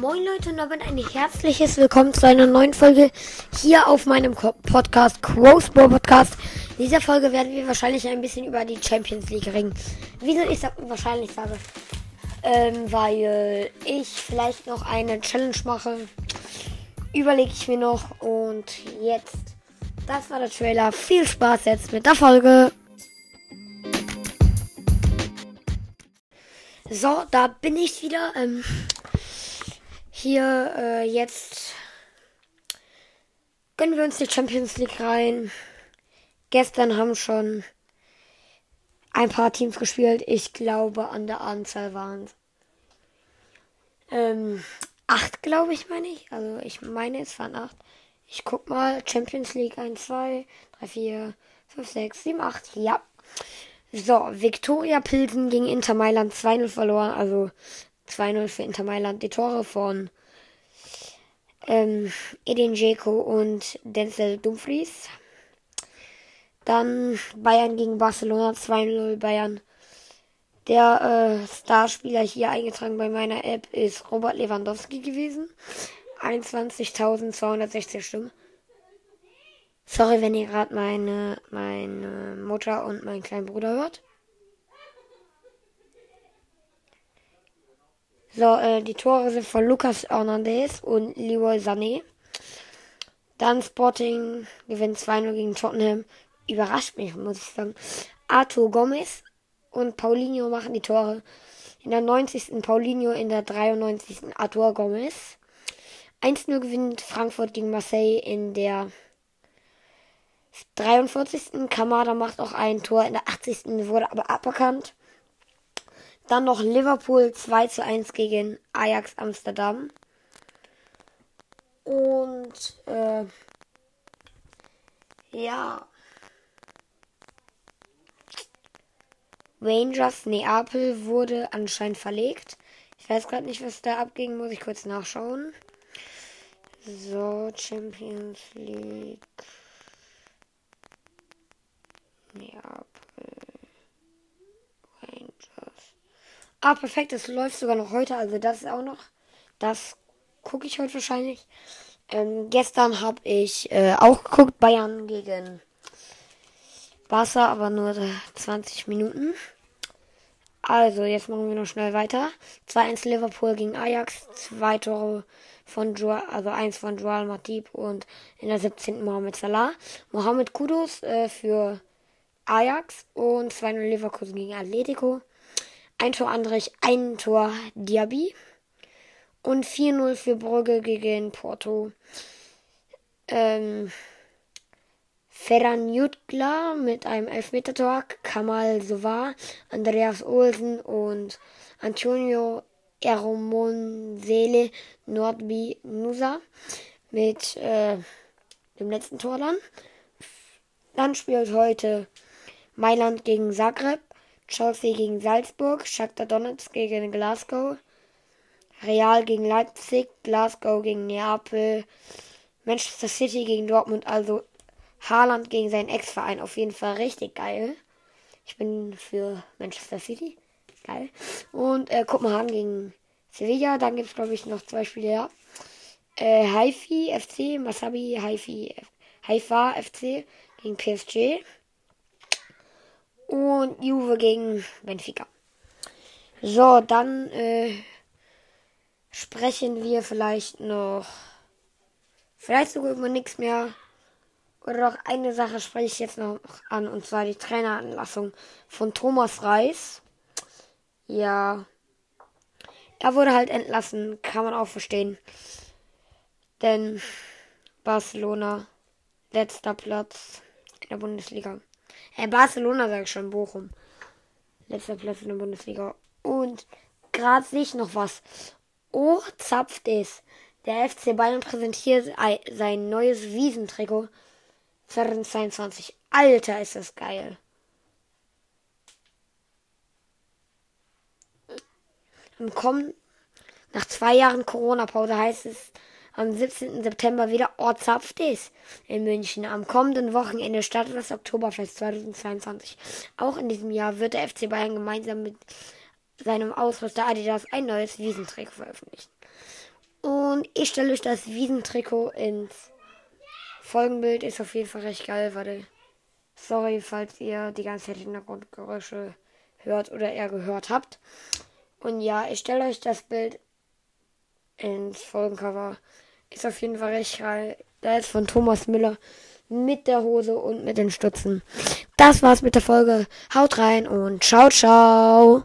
Moin Leute und damit ein herzliches Willkommen zu einer neuen Folge hier auf meinem Podcast Crowsball Podcast. In dieser Folge werden wir wahrscheinlich ein bisschen über die Champions League reden. Wieso ich sag, wahrscheinlich sage? Ähm, weil ich vielleicht noch eine Challenge mache. Überlege ich mir noch und jetzt, das war der Trailer. Viel Spaß jetzt mit der Folge. So, da bin ich wieder. Ähm, hier äh, jetzt gönnen wir uns die Champions League rein. Gestern haben schon ein paar Teams gespielt. Ich glaube, an der Anzahl waren es ähm, acht, glaube ich, meine ich. Also ich meine, es waren acht. Ich guck mal. Champions League 1, 2, 3, 4, 5, 6, 7, 8. Ja. So, Viktoria Pilsen gegen Inter Mailand 2-0 verloren. Also 2-0 für Inter Mailand. Die Tore von ähm, Edin Dzeko und Denzel Dumfries. Dann Bayern gegen Barcelona 2-0 Bayern. Der äh, Starspieler hier eingetragen bei meiner App ist Robert Lewandowski gewesen. 21.216 Stimmen. Sorry, wenn ihr gerade meine, meine Mutter und meinen kleinen Bruder hört. So, äh, die Tore sind von Lucas Hernandez und Leroy Sané. Dann Sporting gewinnt 2-0 gegen Tottenham. Überrascht mich, muss ich sagen. Arthur Gomez und Paulinho machen die Tore. In der 90. Paulinho, in der 93. Arthur Gomez. 1-0 gewinnt Frankfurt gegen Marseille in der 43. Kamada macht auch ein Tor. In der 80. wurde aber aberkannt. Dann noch Liverpool 2 zu 1 gegen Ajax Amsterdam. Und äh, ja. Rangers Neapel wurde anscheinend verlegt. Ich weiß gerade nicht, was da abging, muss ich kurz nachschauen. So, Champions League. Neapel. Ah, perfekt, es läuft sogar noch heute, also das ist auch noch. Das gucke ich heute wahrscheinlich. Ähm, gestern habe ich äh, auch geguckt, Bayern gegen Barca, aber nur 20 Minuten. Also, jetzt machen wir noch schnell weiter. 2-1 Liverpool gegen Ajax, zwei Tore von Joel, also eins von Joel Matip und in der 17. Mohamed Salah. Mohamed Kudos äh, für Ajax und 2-0 Leverkusen gegen Atletico. Ein Tor Andrich, ein Tor Diaby. Und 4-0 für Brügge gegen Porto. Ähm, Ferran Jutgla mit einem Elfmeter-Tor, Kamal Sovar, Andreas Olsen und Antonio Eromonsele Nordby Nusa mit äh, dem letzten Tor dann. Dann spielt heute Mailand gegen Zagreb. Chelsea gegen Salzburg, Shakhtar Donetsk gegen Glasgow, Real gegen Leipzig, Glasgow gegen Neapel, Manchester City gegen Dortmund, also Haaland gegen seinen Ex-Verein. Auf jeden Fall richtig geil. Ich bin für Manchester City. Geil. Und äh, Kopenhagen gegen Sevilla. Dann gibt es, glaube ich, noch zwei Spiele, ja. Äh, Haifi FC, Masabi Haifi, Haifa FC gegen PSG und Juve gegen Benfica. So, dann äh, sprechen wir vielleicht noch, vielleicht sogar über nichts mehr. Oder noch eine Sache spreche ich jetzt noch an, und zwar die Traineranlassung von Thomas Reis. Ja, er wurde halt entlassen, kann man auch verstehen. Denn Barcelona, letzter Platz in der Bundesliga. Äh, Barcelona sag ich schon, Bochum. Letzter Platz in der Bundesliga. Und gerade sehe ich noch was. Oh, zapft es. Der FC Bayern präsentiert sein neues Wiesentrikot 2022. Alter, ist das geil. Am kommen, nach zwei Jahren Corona-Pause heißt es, am 17. September wieder Ortsaft ist in München. Am kommenden Wochenende startet das Oktoberfest 2022. Auch in diesem Jahr wird der FC Bayern gemeinsam mit seinem Ausrüster Adidas ein neues Wiesentrikot veröffentlichen. Und ich stelle euch das Wiesentrikot ins Folgenbild. Ist auf jeden Fall recht geil. Warte. Sorry, falls ihr die ganze Zeit Hintergrundgeräusche hört oder eher gehört habt. Und ja, ich stelle euch das Bild ins Folgencover. Ist auf jeden Fall recht geil. Da ist von Thomas Müller mit der Hose und mit den Stutzen. Das war's mit der Folge. Haut rein und ciao, ciao.